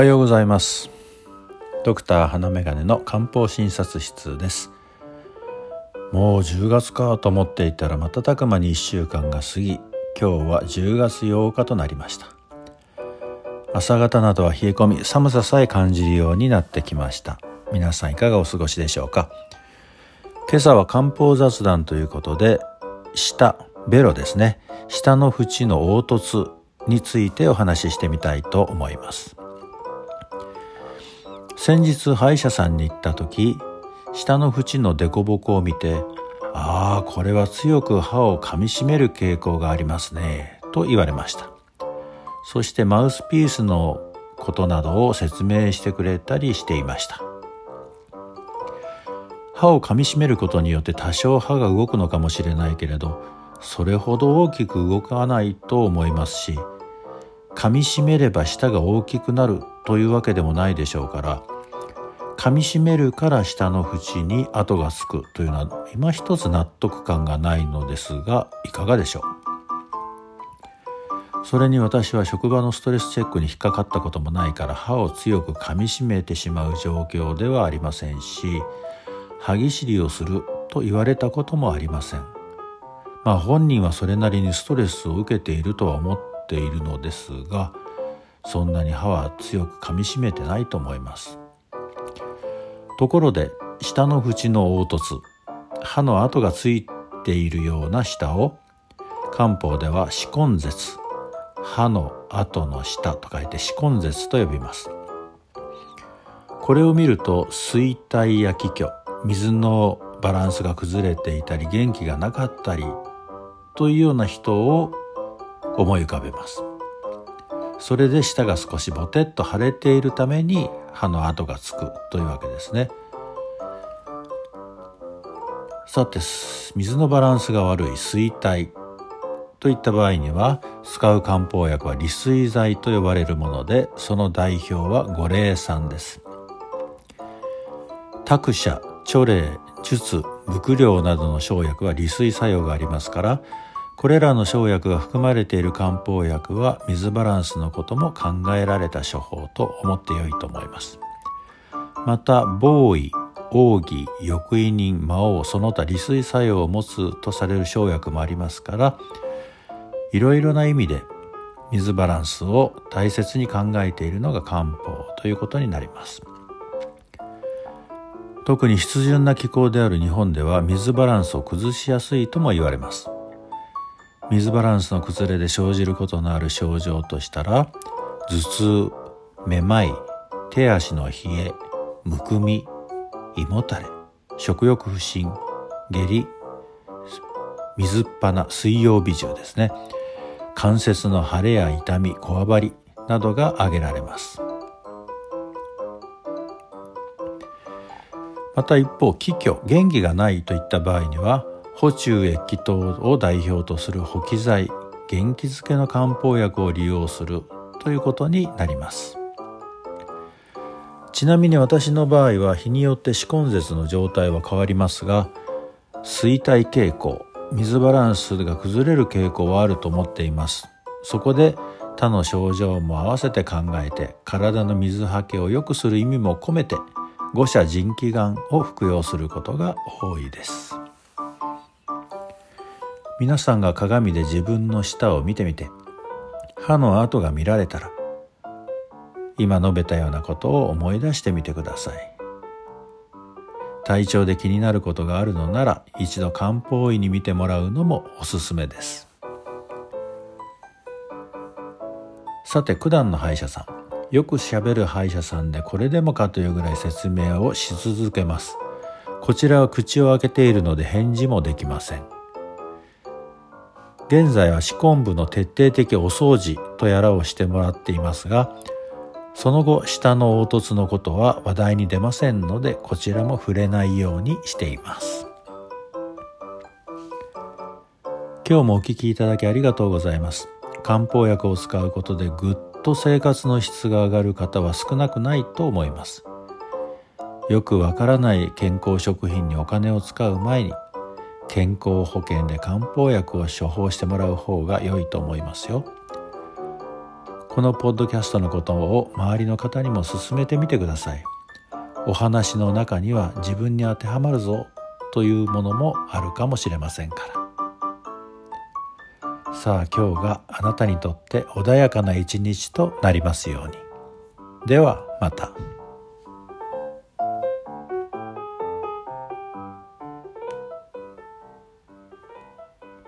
はようございます。ドクター花眼鏡の漢方診察室です。もう10月かと思っていたら瞬く間に1週間が過ぎ今日は10月8日となりました。朝方などは冷え込み寒ささえ感じるようになってきました。皆さんいかがお過ごしでしょうか。今朝は漢方雑談ということで舌ベロですね。下の縁の凹凸についてお話ししてみたいと思います。先日歯医者さんに行った時下の縁の凸凹を見てああこれは強く歯を噛みしめる傾向がありますねと言われました。そしてマウスピースのことなどを説明してくれたりしていました。歯を噛みしめることによって多少歯が動くのかもしれないけれどそれほど大きく動かないと思いますし噛みしめれば舌が大きくなるというわけでもないでしょうから噛みしめるから下の縁に跡がつくというのは今一つ納得感がないのですがいかがでしょう？それに私は職場のストレスチェックに引っかかったこともないから歯を強く噛みしめてしまう状況ではありませんし歯ぎしりをすると言われたこともありません。まあ本人はそれなりにストレスを受けているとは思っているのですがそんなに歯は強く噛みしめてないと思います。ところで下の縁の凹凸歯の跡がついているような下を漢方では歯根絶歯の跡の下と書いて歯根絶と呼びます。これを見ると衰退や気虚水のバランスが崩れていたり元気がなかったりというような人を思い浮かべます。それで舌が少しボテッと腫れているために歯の跡がつくというわけですね。さて水のバランスが悪い水体。といった場合には使う漢方薬は利水剤と呼ばれるものでその代表は五苓散です。託舎著霊術伏量などの生薬は利水作用がありますからこれらの生薬が含まれている漢方薬は水バランスのことも考えられた処方と思ってよいと思います。また防衛奥義翼位人魔王その他利水作用を持つとされる生薬もありますからいろいろな意味で水バランスを大切に考えているのが漢方ということになります。特に湿潤な気候である日本では水バランスを崩しやすいとも言われます。水バランスの崩れで生じることのある症状としたら頭痛めまい手足の冷えむくみ胃もたれ食欲不振下痢水っ鼻水曜日中ですね。関節の腫れや痛みこわばりなどが挙げられます。また一方気虚元気がないといった場合には補中液気等を代表とする補気剤元気づけの漢方薬を利用するということになります。ちなみに私の場合は日によって歯根絶の状態は変わりますが衰退傾向水バランスが崩れる傾向はあると思っています。そこで他の症状も合わせて考えて体の水はけを良くする意味も込めて五者腎気丸を服用することが多いです。皆さんが鏡で自分の舌を見てみて歯の跡が見られたら今述べたようなことを思い出してみてください。体調で気になることがあるのなら一度漢方医に見てもらうのもおすすめです。さて九段の歯医者さん。よくしゃべる歯医者さんでこれでもかというぐらい説明をし続けます。こちらは口を開けているので返事もできません。現在は歯根部の徹底的お掃除とやらをしてもらっていますがその後下の凹凸のことは話題に出ませんのでこちらも触れないようにしています。今日もお聞きいただきありがとうございます。漢方薬を使うことでぐっと生活の質が上がる方は少なくないと思います。よくわからない健康食品にお金を使う前に健康保険で漢方薬を処方してもらう方が良いと思いますよ。このポッドキャストのことを周りの方にも勧めてみてください。お話の中には自分に当てはまるぞというものもあるかもしれませんから。さあ今日があなたにとって穏やかな一日となりますように。ではまた。